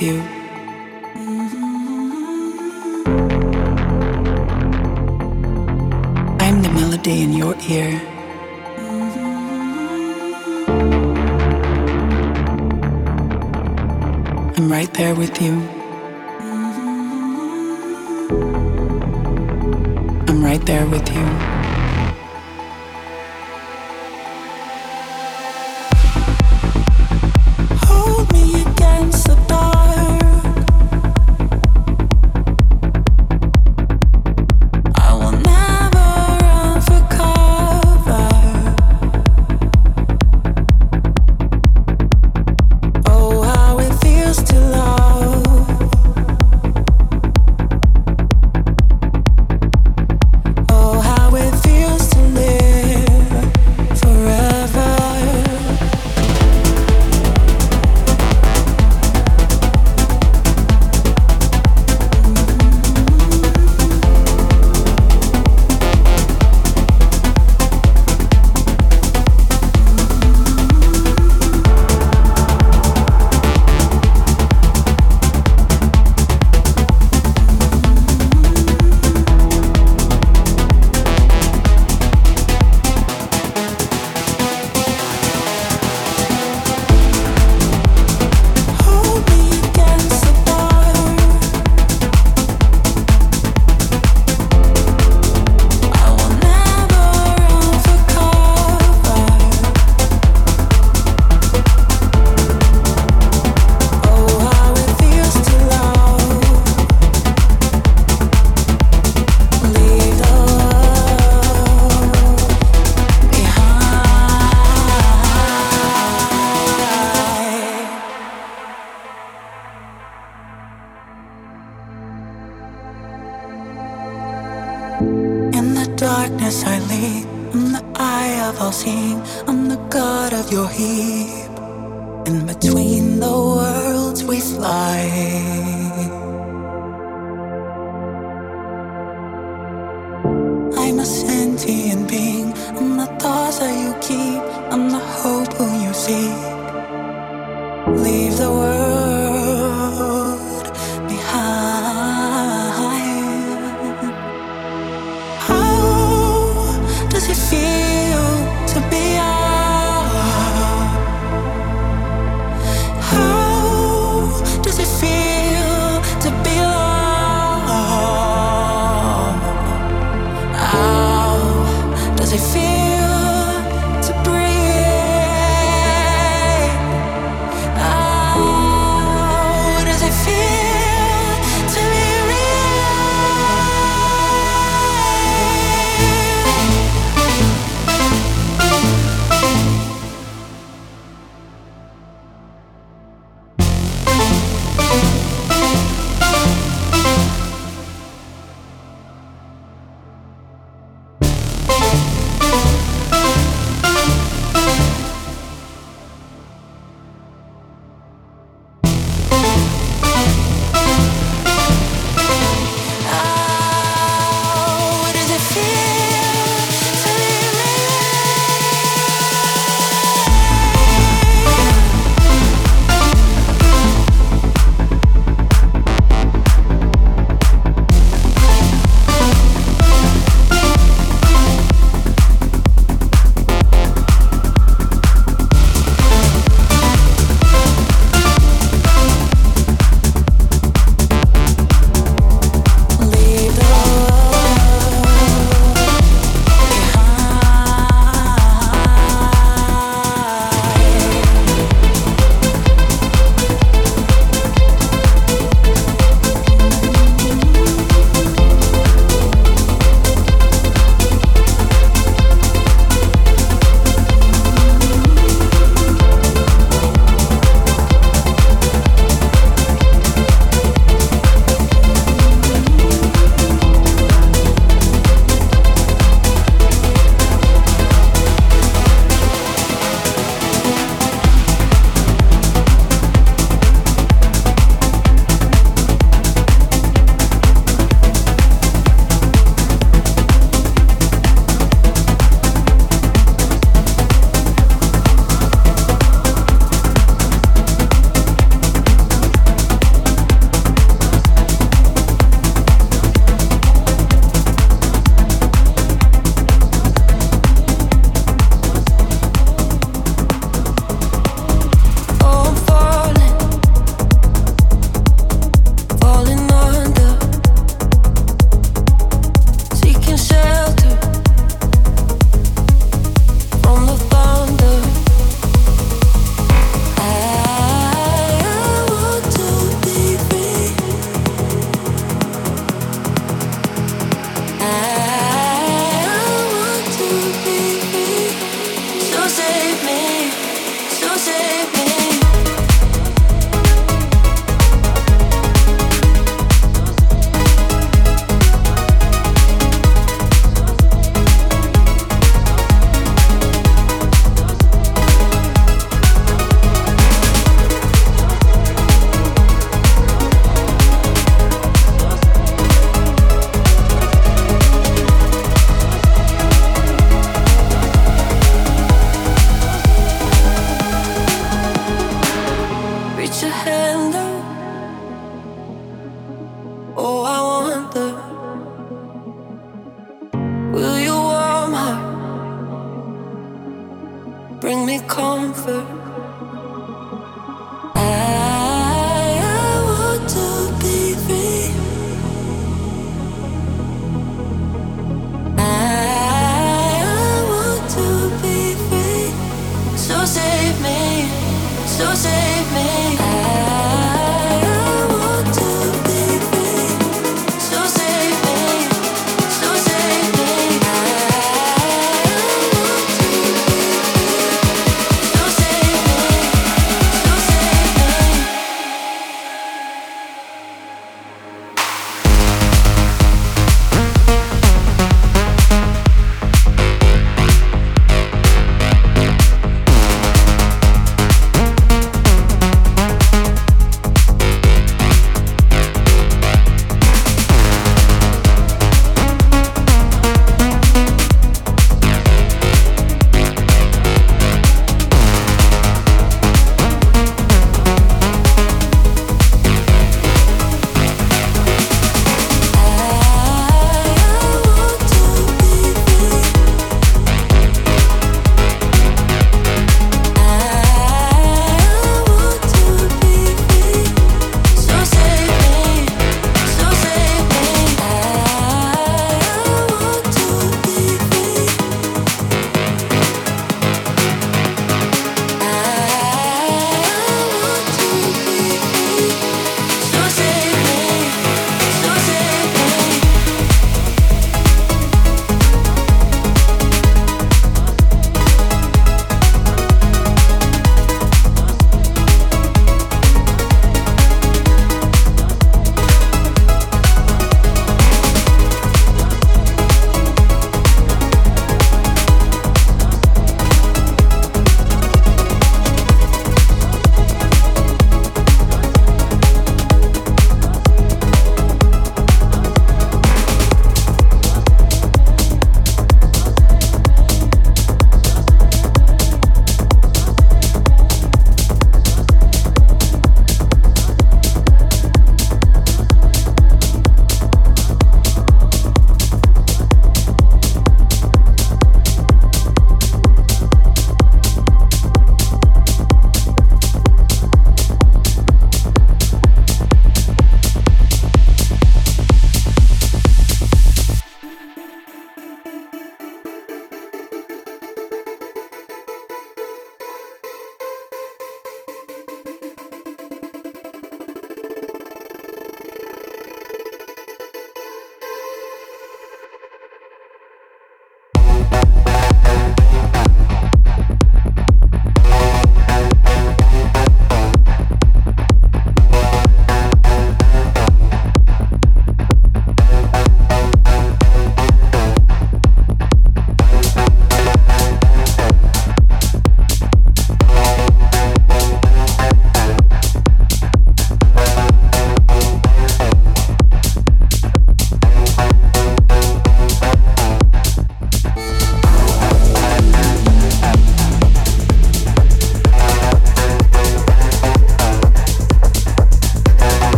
with you.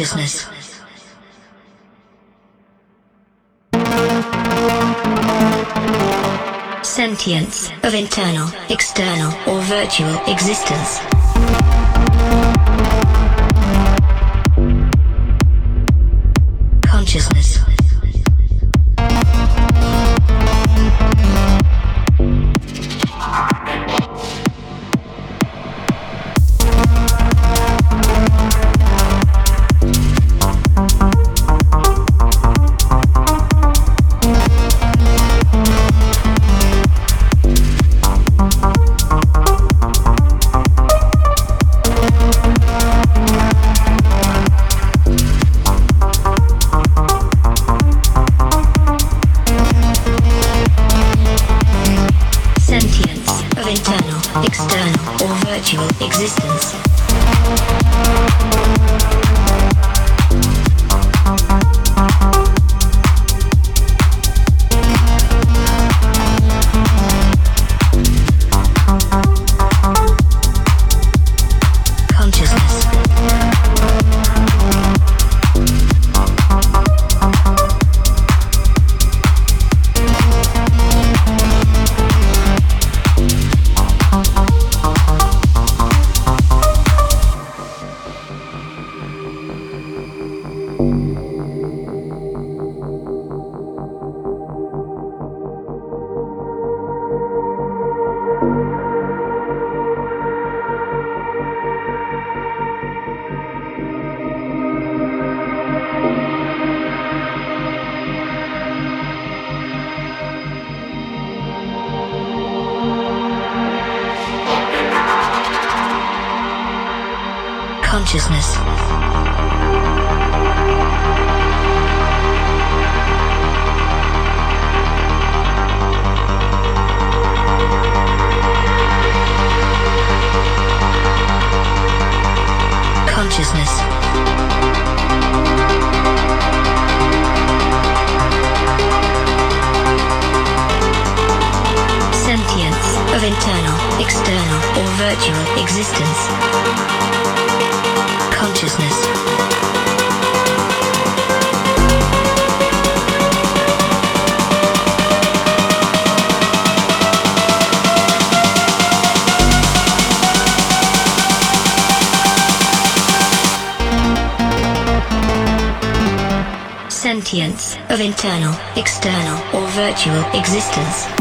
Consciousness. Sentience of internal, external, or virtual existence. Internal, external, or virtual existence.